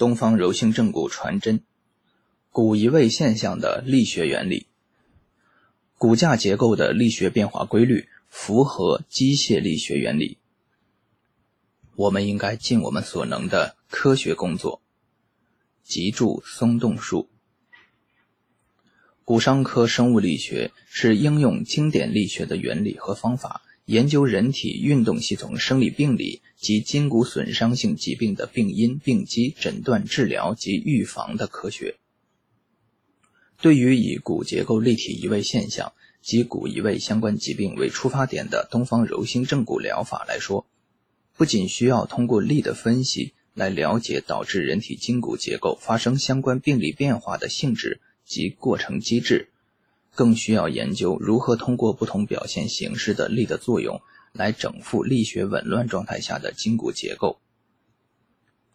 东方柔性正骨传真，骨移位现象的力学原理，骨架结构的力学变化规律符合机械力学原理。我们应该尽我们所能的科学工作。脊柱松动术，骨伤科生物力学是应用经典力学的原理和方法。研究人体运动系统生理病理及筋骨损伤性疾病的病因、病机、诊断、治疗及预防的科学。对于以骨结构立体移位现象及骨移位相关疾病为出发点的东方柔性正骨疗法来说，不仅需要通过力的分析来了解导致人体筋骨结构发生相关病理变化的性质及过程机制。更需要研究如何通过不同表现形式的力的作用来整复力学紊乱状态下的筋骨结构，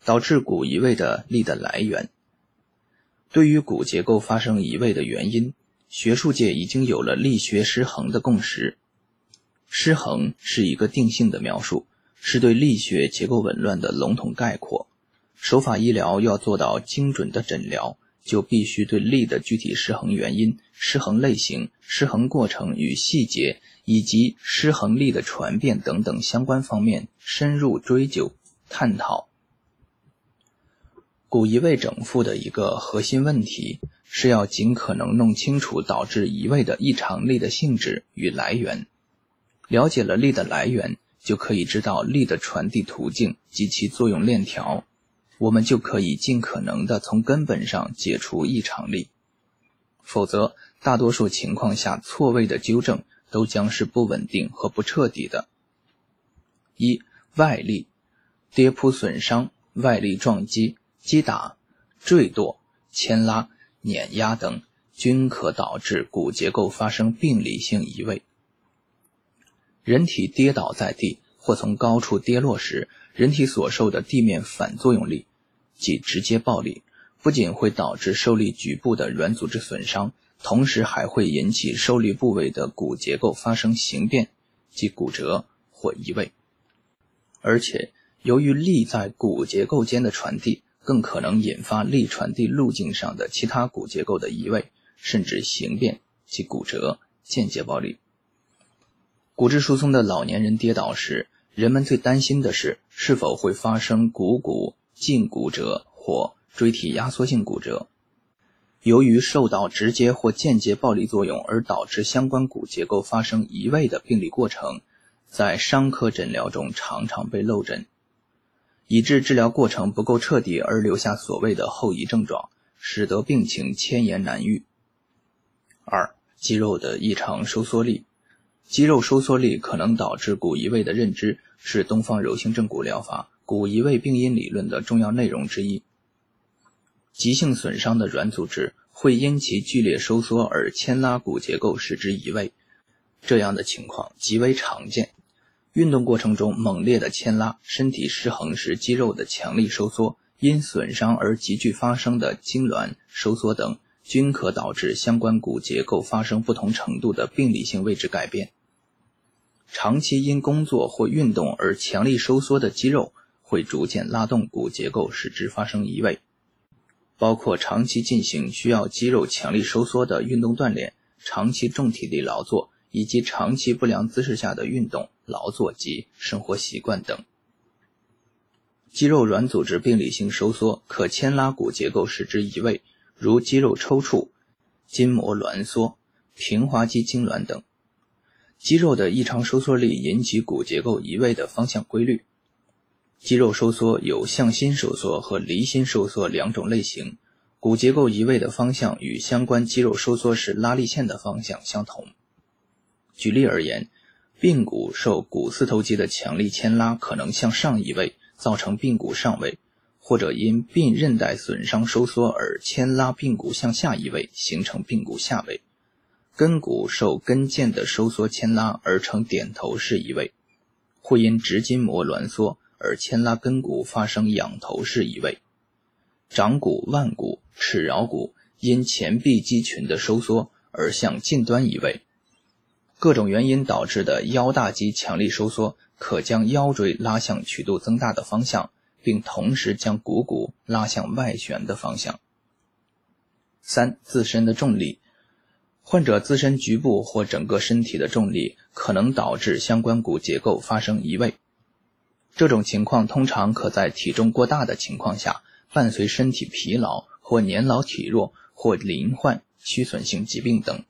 导致骨移位的力的来源。对于骨结构发生移位的原因，学术界已经有了力学失衡的共识。失衡是一个定性的描述，是对力学结构紊乱的笼统概括。手法医疗要做到精准的诊疗。就必须对力的具体失衡原因、失衡类型、失衡过程与细节，以及失衡力的传变等等相关方面深入追究探讨。骨移位整复的一个核心问题是要尽可能弄清楚导致移位的异常力的性质与来源。了解了力的来源，就可以知道力的传递途径及其作用链条。我们就可以尽可能的从根本上解除异常力，否则大多数情况下错位的纠正都将是不稳定和不彻底的。一外力，跌扑损伤、外力撞击、击打、坠堕、牵拉、碾压等，均可导致骨结构发生病理性移位。人体跌倒在地或从高处跌落时，人体所受的地面反作用力，即直接暴力，不仅会导致受力局部的软组织损伤，同时还会引起受力部位的骨结构发生形变，即骨折或移位。而且，由于力在骨结构间的传递，更可能引发力传递路径上的其他骨结构的移位，甚至形变及骨折。间接暴力。骨质疏松的老年人跌倒时。人们最担心的是，是否会发生股骨胫骨折或椎体压缩性骨折。由于受到直接或间接暴力作用而导致相关骨结构发生移位的病理过程，在伤科诊疗中常常被漏诊，以致治疗过程不够彻底而留下所谓的后遗症状，使得病情千言难愈。二、肌肉的异常收缩力。肌肉收缩力可能导致骨移位的认知，是东方柔性正骨疗法骨移位病因理论的重要内容之一。急性损伤的软组织会因其剧烈收缩而牵拉骨结构，使之移位。这样的情况极为常见。运动过程中猛烈的牵拉、身体失衡时肌肉的强力收缩、因损伤而急剧发生的痉挛收缩等。均可导致相关骨结构发生不同程度的病理性位置改变。长期因工作或运动而强力收缩的肌肉，会逐渐拉动骨结构，使之发生移位。包括长期进行需要肌肉强力收缩的运动锻炼、长期重体力劳作以及长期不良姿势下的运动、劳作及生活习惯等。肌肉软组织病理性收缩可牵拉骨结构，使之移位。如肌肉抽搐、筋膜挛缩、平滑肌痉挛等，肌肉的异常收缩力引起骨结构移位的方向规律。肌肉收缩有向心收缩和离心收缩两种类型，骨结构移位的方向与相关肌肉收缩时拉力线的方向相同。举例而言，髌骨受股四头肌的强力牵拉，可能向上移位，造成髌骨上位。或者因髌韧带损伤收缩而牵拉髌骨向下移位，形成髌骨下位；根骨受跟腱的收缩牵拉而成点头式移位，会因直筋膜挛缩而牵拉根骨发生仰头式移位；掌骨、腕骨、尺桡骨因前臂肌群的收缩而向近端移位。各种原因导致的腰大肌强力收缩，可将腰椎拉向曲度增大的方向。并同时将股骨拉向外旋的方向。三、自身的重力，患者自身局部或整个身体的重力可能导致相关骨结构发生移位。这种情况通常可在体重过大的情况下，伴随身体疲劳或年老体弱或罹患屈损性疾病等，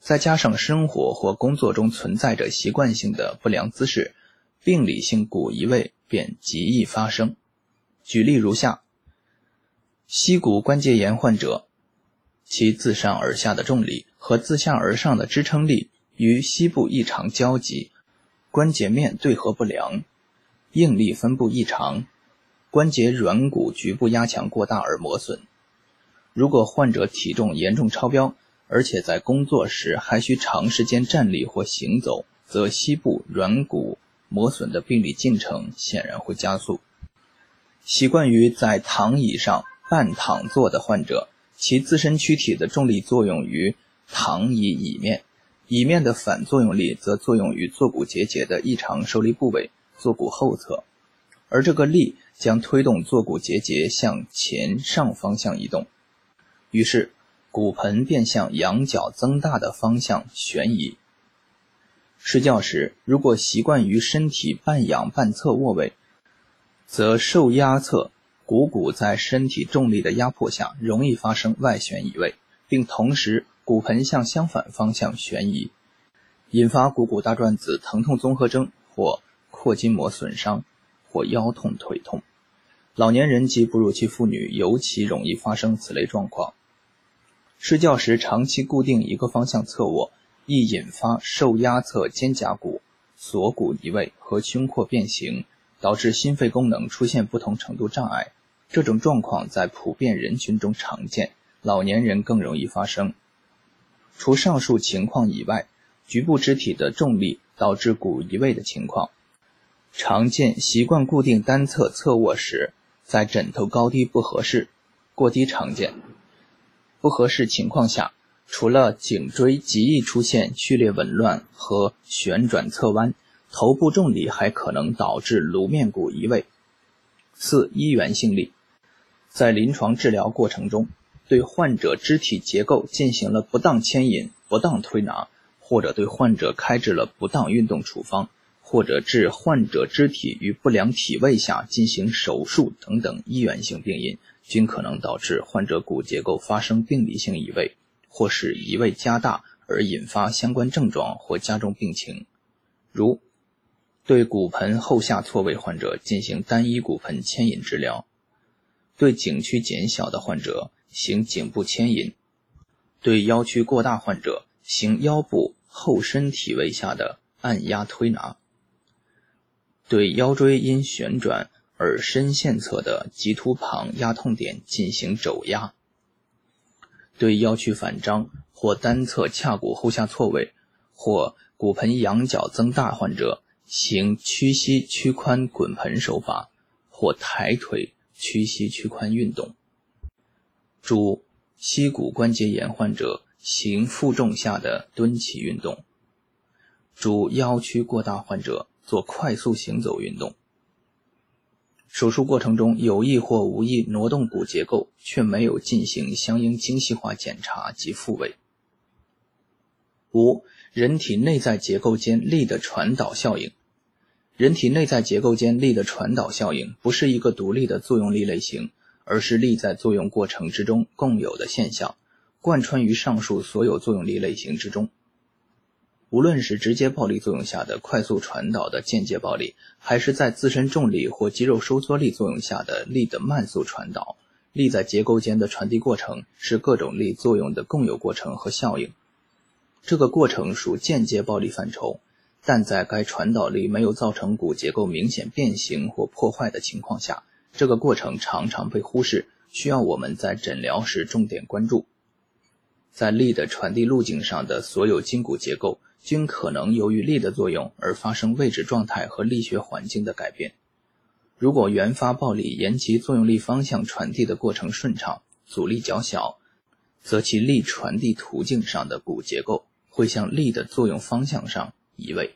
再加上生活或工作中存在着习惯性的不良姿势，病理性骨移位便极易发生。举例如下：膝骨关节炎患者。其自上而下的重力和自下而上的支撑力与膝部异常交集，关节面对合不良，应力分布异常，关节软骨局部压强过大而磨损。如果患者体重严重超标，而且在工作时还需长时间站立或行走，则膝部软骨磨损的病理进程显然会加速。习惯于在躺椅上半躺坐的患者。其自身躯体的重力作用于躺椅椅面，椅面的反作用力则作用于坐骨结节的异常受力部位——坐骨后侧，而这个力将推动坐骨结节向前上方向移动，于是骨盆便向仰角增大的方向旋移。睡觉时，如果习惯于身体半仰半侧卧位，则受压侧。股骨在身体重力的压迫下，容易发生外旋移位，并同时骨盆向相反方向旋移，引发股骨大转子疼痛综合征或阔筋膜损伤或腰痛腿痛。老年人及哺乳期妇女尤其容易发生此类状况。睡觉时长期固定一个方向侧卧，易引发受压侧肩胛骨锁骨移位和胸廓变形，导致心肺功能出现不同程度障碍。这种状况在普遍人群中常见，老年人更容易发生。除上述情况以外，局部肢体的重力导致骨移位的情况，常见习惯固定单侧侧卧时，在枕头高低不合适、过低常见。不合适情况下，除了颈椎极易出现序列紊乱和旋转侧弯，头部重力还可能导致颅面骨移位。四、一元性力。在临床治疗过程中，对患者肢体结构进行了不当牵引、不当推拿，或者对患者开制了不当运动处方，或者致患者肢体于不良体位下进行手术等等医源性病因，均可能导致患者骨结构发生病理性移位，或使移位加大而引发相关症状或加重病情。如对骨盆后下错位患者进行单一骨盆牵引治疗。对颈区减小的患者行颈部牵引，对腰区过大患者行腰部后身体位下的按压推拿，对腰椎因旋转而深陷侧的棘突旁压痛点进行肘压，对腰区反张或单侧髂骨后下错位或骨盆仰角增大患者行屈膝屈髋滚盆手法或抬腿。屈膝屈髋运动，主膝骨关节炎患者行负重下的蹲起运动，主腰屈过大患者做快速行走运动。手术过程中有意或无意挪动骨结构，却没有进行相应精细化检查及复位。五、人体内在结构间力的传导效应。人体内在结构间力的传导效应不是一个独立的作用力类型，而是力在作用过程之中共有的现象，贯穿于上述所有作用力类型之中。无论是直接暴力作用下的快速传导的间接暴力，还是在自身重力或肌肉收缩力作用下的力的慢速传导，力在结构间的传递过程是各种力作用的共有过程和效应。这个过程属间接暴力范畴。但在该传导力没有造成骨结构明显变形或破坏的情况下，这个过程常常被忽视，需要我们在诊疗时重点关注。在力的传递路径上的所有筋骨结构均可能由于力的作用而发生位置状态和力学环境的改变。如果原发暴力沿其作用力方向传递的过程顺畅，阻力较小，则其力传递途径上的骨结构会向力的作用方向上。移位。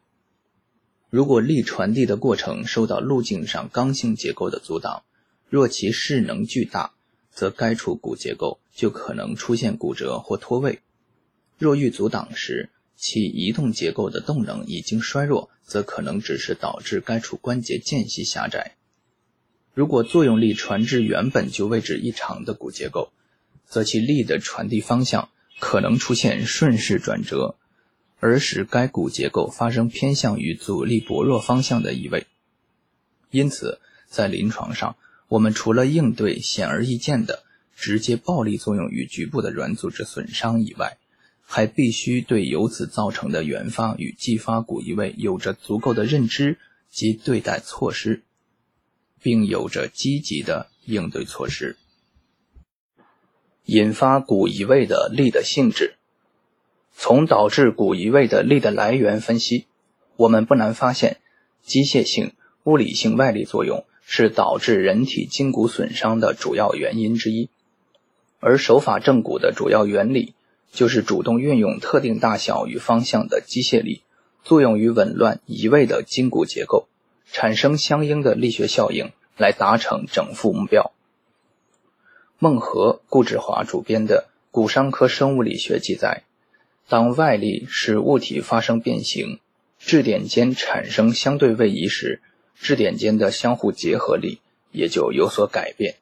如果力传递的过程受到路径上刚性结构的阻挡，若其势能巨大，则该处骨结构就可能出现骨折或脱位；若遇阻挡时，其移动结构的动能已经衰弱，则可能只是导致该处关节间隙狭窄。如果作用力传至原本就位置异常的骨结构，则其力的传递方向可能出现顺势转折，而使该骨结构发生偏向于阻力薄弱方向的移位。因此，在临床上，我们除了应对显而易见的直接暴力作用与局部的软组织损伤以外，还必须对由此造成的原发与继发骨移位有着足够的认知及对待措施。并有着积极的应对措施。引发骨移位的力的性质，从导致骨移位的力的来源分析，我们不难发现，机械性、物理性外力作用是导致人体筋骨损伤的主要原因之一。而手法正骨的主要原理，就是主动运用特定大小与方向的机械力，作用于紊乱移位的筋骨结构。产生相应的力学效应，来达成整复目标。孟和、顾志华主编的《骨伤科生物理学》记载，当外力使物体发生变形，质点间产生相对位移时，质点间的相互结合力也就有所改变。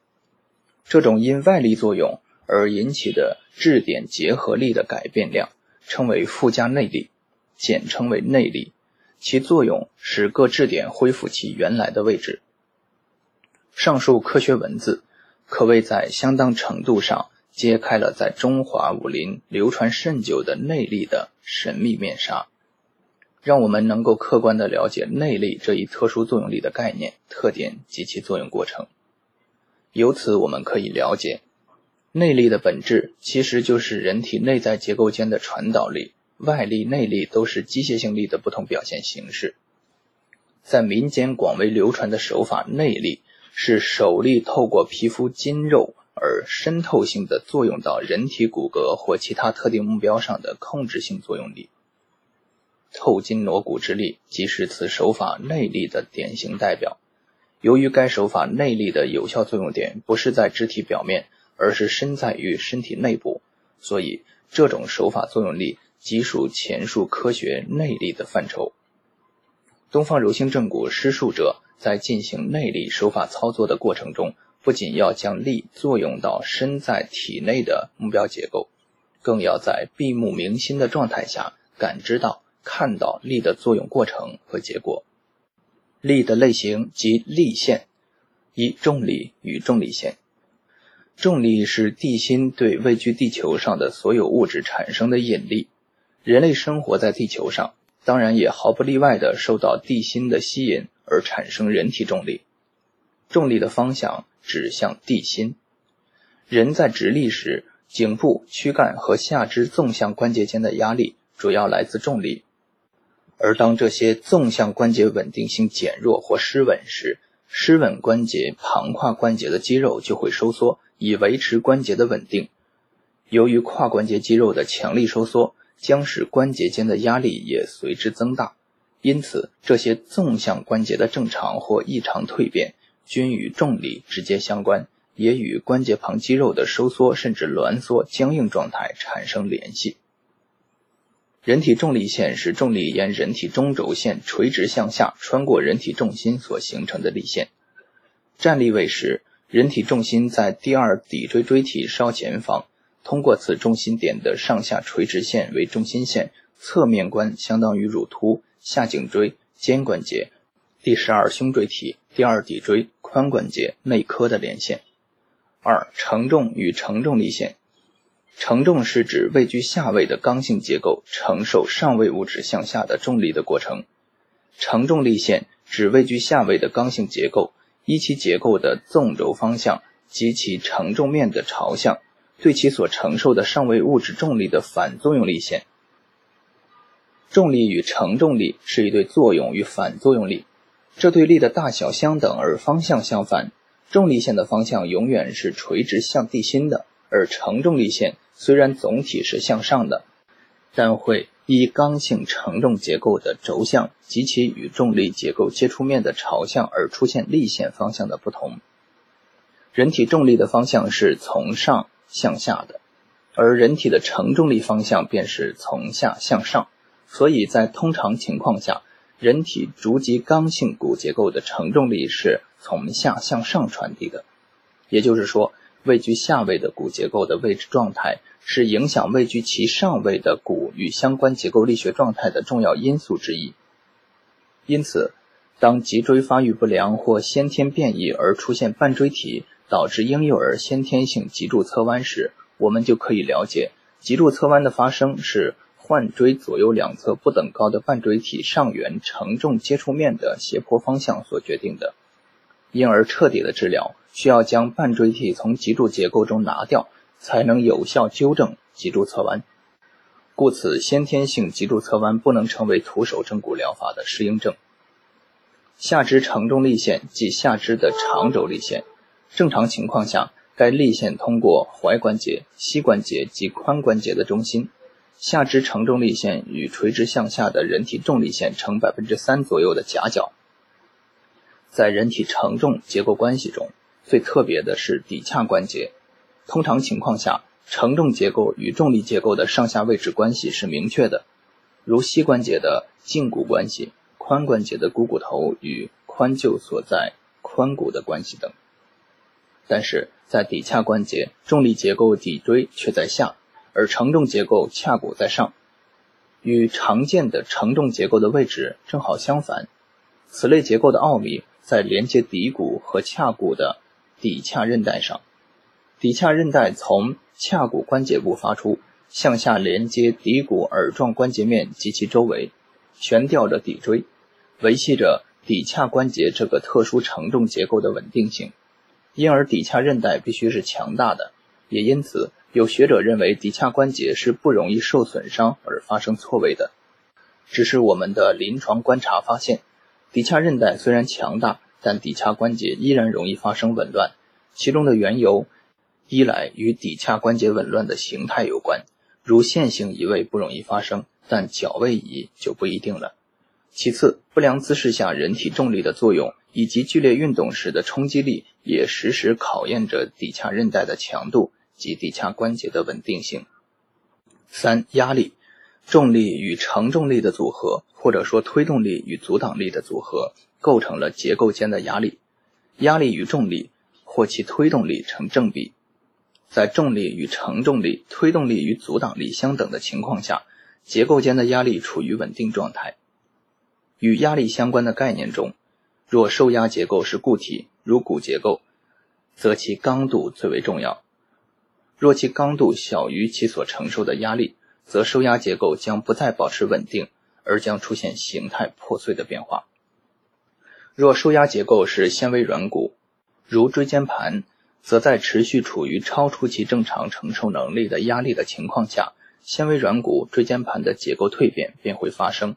这种因外力作用而引起的质点结合力的改变量，称为附加内力，简称为内力。其作用使各质点恢复其原来的位置。上述科学文字可谓在相当程度上揭开了在中华武林流传甚久的内力的神秘面纱，让我们能够客观地了解内力这一特殊作用力的概念、特点及其作用过程。由此，我们可以了解，内力的本质其实就是人体内在结构间的传导力。外力、内力都是机械性力的不同表现形式。在民间广为流传的手法，内力是手力透过皮肤筋肉而渗透性的作用到人体骨骼或其他特定目标上的控制性作用力。透筋挪骨之力即是此手法内力的典型代表。由于该手法内力的有效作用点不是在肢体表面，而是身在于身体内部，所以这种手法作用力。即属前述科学内力的范畴。东方柔性正骨施术者在进行内力手法操作的过程中，不仅要将力作用到身在体内的目标结构，更要在闭目明心的状态下感知到、看到力的作用过程和结果。力的类型及力线：一、重力与重力线。重力是地心对位居地球上的所有物质产生的引力。人类生活在地球上，当然也毫不例外地受到地心的吸引而产生人体重力。重力的方向指向地心。人在直立时，颈部、躯干和下肢纵向关节间的压力主要来自重力。而当这些纵向关节稳定性减弱或失稳时，失稳关节旁跨关节的肌肉就会收缩，以维持关节的稳定。由于跨关节肌肉的强力收缩，将使关节间的压力也随之增大，因此这些纵向关节的正常或异常蜕变均与重力直接相关，也与关节旁肌肉的收缩甚至挛缩、僵硬状态产生联系。人体重力线是重力沿人体中轴线垂直向下穿过人体重心所形成的力线。站立位时，人体重心在第二骶椎椎体稍前方。通过此中心点的上下垂直线为中心线，侧面观相当于乳突、下颈椎、肩关节、第十二胸椎体、第二骶椎、髋关节、内科的连线。二、承重与承重力线。承重是指位居下位的刚性结构承受上位物质向下的重力的过程。承重力线指位居下位的刚性结构依其结构的纵轴方向及其承重面的朝向。对其所承受的上位物质重力的反作用力线，重力与承重力是一对作用与反作用力，这对力的大小相等而方向相反。重力线的方向永远是垂直向地心的，而承重力线虽然总体是向上的，但会依刚性承重结构的轴向及其与重力结构接触面的朝向而出现力线方向的不同。人体重力的方向是从上向下的，而人体的承重力方向便是从下向上。所以在通常情况下，人体逐级刚性骨结构的承重力是从下向上传递的。也就是说，位居下位的骨结构的位置状态是影响位居其上位的骨与相关结构力学状态的重要因素之一。因此，当脊椎发育不良或先天变异而出现半椎体。导致婴幼儿先天性脊柱侧弯时，我们就可以了解，脊柱侧弯的发生是患椎左右两侧不等高的半椎体上缘承重接触面的斜坡方向所决定的。因而，彻底的治疗需要将半椎体从脊柱结构中拿掉，才能有效纠正脊柱侧弯。故此，先天性脊柱侧弯不能成为徒手正骨疗法的适应症。下肢承重力线即下肢的长轴力线。正常情况下，该力线通过踝关节、膝关节及髋关节的中心，下肢承重力线与垂直向下的人体重力线成百分之三左右的夹角。在人体承重结构关系中，最特别的是骶髂关节。通常情况下，承重结构与重力结构的上下位置关系是明确的，如膝关节的胫骨关系、髋关节的股骨头与髋臼所在髋骨的关系等。但是在骶髂关节，重力结构骶椎却在下，而承重结构髂骨在上，与常见的承重结构的位置正好相反。此类结构的奥秘在连接骶骨和髂骨的骶髂韧带上。骶髂韧带从髂骨关节部发出，向下连接骶骨耳状关节面及其周围，悬吊着骶椎，维系着骶髂关节这个特殊承重结构的稳定性。因而，骶髂韧带必须是强大的，也因此有学者认为骶髂关节是不容易受损伤而发生错位的。只是我们的临床观察发现，骶髂韧带虽然强大，但骶髂关节依然容易发生紊乱。其中的缘由，一来与骶髂关节紊乱的形态有关，如线性移位不容易发生，但角位移就不一定了。其次，不良姿势下人体重力的作用。以及剧烈运动时的冲击力也时时考验着骶髂韧带的强度及骶髂关节的稳定性。三、压力、重力与承重力的组合，或者说推动力与阻挡力的组合，构成了结构间的压力。压力与重力或其推动力成正比。在重力与承重力、推动力与阻挡力相等的情况下，结构间的压力处于稳定状态。与压力相关的概念中。若受压结构是固体，如骨结构，则其刚度最为重要。若其刚度小于其所承受的压力，则受压结构将不再保持稳定，而将出现形态破碎的变化。若受压结构是纤维软骨，如椎间盘，则在持续处于超出其正常承受能力的压力的情况下，纤维软骨椎间盘的结构蜕变便会发生。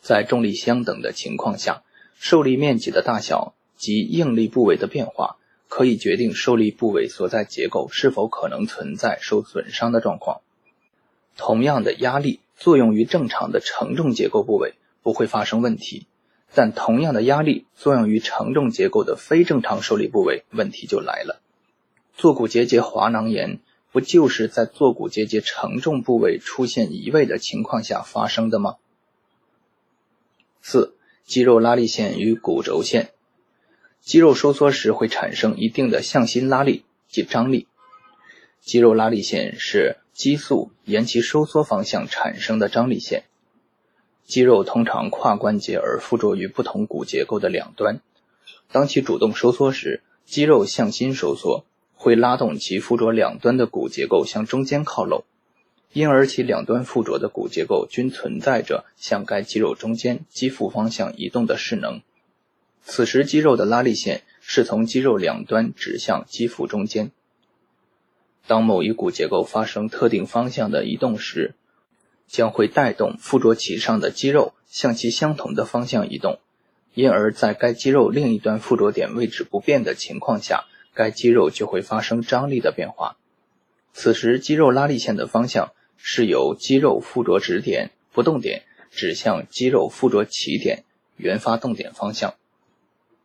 在重力相等的情况下。受力面积的大小及应力部位的变化，可以决定受力部位所在结构是否可能存在受损伤的状况。同样的压力作用于正常的承重结构部位不会发生问题，但同样的压力作用于承重结构的非正常受力部位，问题就来了。坐骨结节滑囊炎不就是在坐骨结节承重部位出现移位的情况下发生的吗？四。肌肉拉力线与骨轴线，肌肉收缩时会产生一定的向心拉力即张力。肌肉拉力线是激素沿其收缩方向产生的张力线。肌肉通常跨关节而附着于不同骨结构的两端。当其主动收缩时，肌肉向心收缩，会拉动其附着两端的骨结构向中间靠拢。因而，其两端附着的骨结构均存在着向该肌肉中间肌腹方向移动的势能。此时，肌肉的拉力线是从肌肉两端指向肌腹中间。当某一骨结构发生特定方向的移动时，将会带动附着其上的肌肉向其相同的方向移动。因而，在该肌肉另一端附着点位置不变的情况下，该肌肉就会发生张力的变化。此时，肌肉拉力线的方向。是由肌肉附着指点不动点指向肌肉附着起点原发动点方向，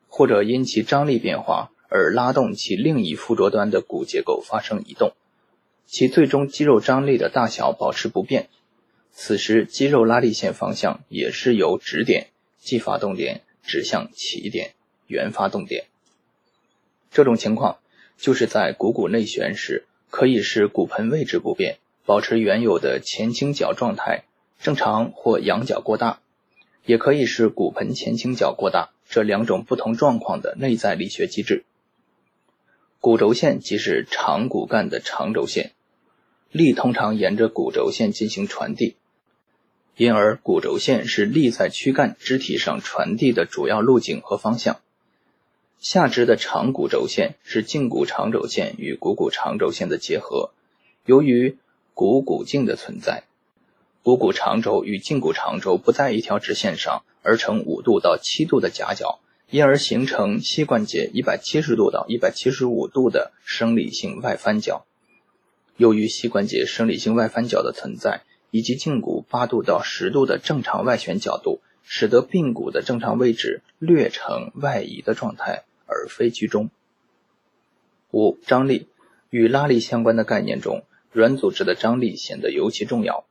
或者因其张力变化而拉动其另一附着端的骨结构发生移动，其最终肌肉张力的大小保持不变。此时肌肉拉力线方向也是由止点即发动点指向起点原发动点。这种情况就是在股骨内旋时，可以使骨盆位置不变，保持原有的前倾角状态，正常或仰角过大；也可以使骨盆前倾角过大。这两种不同状况的内在力学机制。骨轴线即是长骨干的长轴线，力通常沿着骨轴线进行传递，因而骨轴线是力在躯干肢体上传递的主要路径和方向。下肢的长骨轴线是胫骨长轴线与股骨长轴线的结合，由于股骨颈的存在，股骨长轴与胫骨长轴不在一条直线上，而成五度到七度的夹角。因而形成膝关节一百七十度到一百七十五度的生理性外翻角。由于膝关节生理性外翻角的存在，以及胫骨八度到十度的正常外旋角度，使得髌骨的正常位置略呈外移的状态，而非居中。五、张力与拉力相关的概念中，软组织的张力显得尤其重要。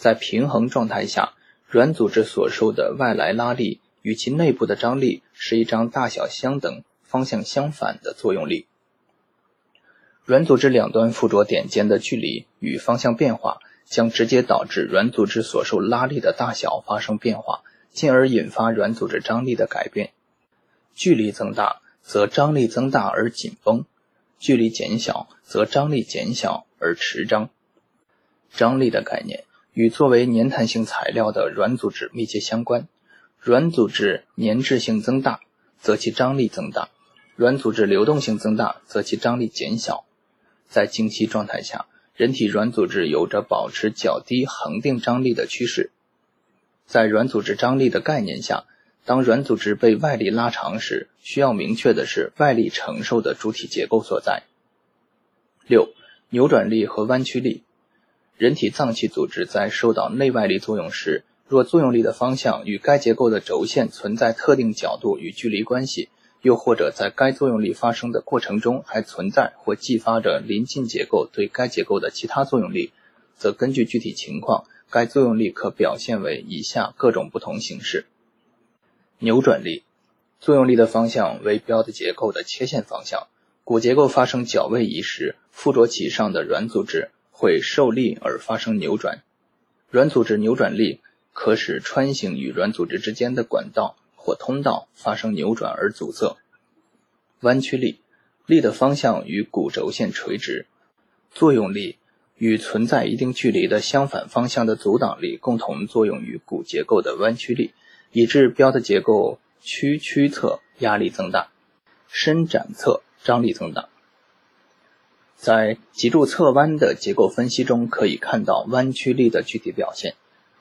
在平衡状态下，软组织所受的外来拉力。与其内部的张力是一张大小相等、方向相反的作用力。软组织两端附着点间的距离与方向变化，将直接导致软组织所受拉力的大小发生变化，进而引发软组织张力的改变。距离增大，则张力增大而紧绷；距离减小，则张力减小而持张。张力的概念与作为粘弹性材料的软组织密切相关。软组织粘滞性增大，则其张力增大；软组织流动性增大，则其张力减小。在经期状态下，人体软组织有着保持较低恒定张力的趋势。在软组织张力的概念下，当软组织被外力拉长时，需要明确的是外力承受的主体结构所在。六、扭转力和弯曲力。人体脏器组织在受到内外力作用时，若作用力的方向与该结构的轴线存在特定角度与距离关系，又或者在该作用力发生的过程中还存在或继发着临近结构对该结构的其他作用力，则根据具体情况，该作用力可表现为以下各种不同形式：扭转力，作用力的方向为标的结构的切线方向，骨结构发生角位移时，附着其上的软组织会受力而发生扭转，软组织扭转力。可使穿行与软组织之间的管道或通道发生扭转而阻塞。弯曲力，力的方向与骨轴线垂直，作用力与存在一定距离的相反方向的阻挡力共同作用于骨结构的弯曲力，以致标的结构屈曲侧压力增大，伸展侧张力增大。在脊柱侧弯的结构分析中，可以看到弯曲力的具体表现。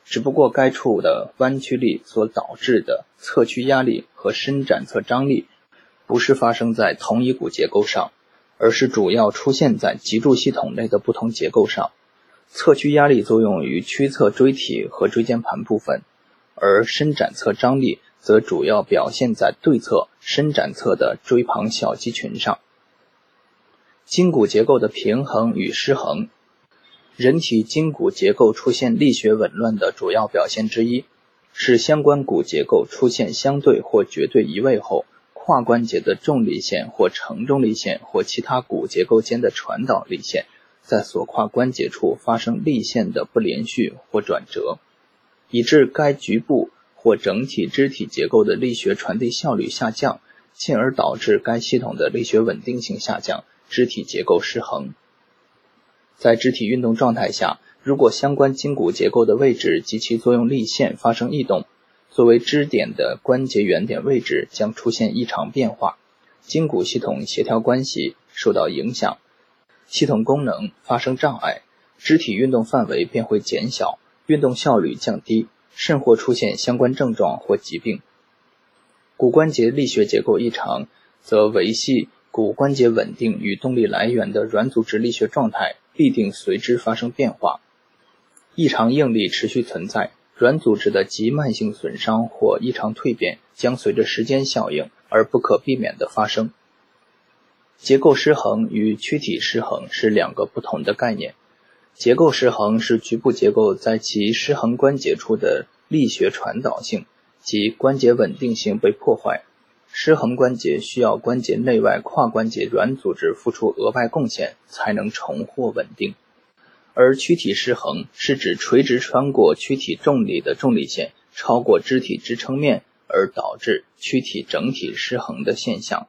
只不过该处的弯曲力所导致的侧屈压力和伸展侧张力，不是发生在同一骨结构上，而是主要出现在脊柱系统内的不同结构上。侧屈压力作用于屈侧椎体和椎间盘部分，而伸展侧张力则主要表现在对侧伸展侧的椎旁小肌群上。筋骨结构的平衡与失衡。人体筋骨结构出现力学紊乱的主要表现之一，是相关骨结构出现相对或绝对移位后，跨关节的重力线或承重力线或其他骨结构间的传导力线，在所跨关节处发生力线的不连续或转折，以致该局部或整体肢体结构的力学传递效率下降，进而导致该系统的力学稳定性下降，肢体结构失衡。在肢体运动状态下，如果相关筋骨结构的位置及其作用力线发生异动，作为支点的关节原点位置将出现异常变化，筋骨系统协调关系受到影响，系统功能发生障碍，肢体运动范围便会减小，运动效率降低，甚或出现相关症状或疾病。骨关节力学结构异常，则维系骨关节稳定与动力来源的软组织力学状态。必定随之发生变化，异常应力持续存在，软组织的极慢性损伤或异常蜕变将随着时间效应而不可避免地发生。结构失衡与躯体失衡是两个不同的概念。结构失衡是局部结构在其失衡关节处的力学传导性及关节稳定性被破坏。失衡关节需要关节内外跨关节软组织付出额外贡献才能重获稳定。而躯体失衡是指垂直穿过躯体重力的重力线超过肢体支撑面而导致躯体整体失衡的现象。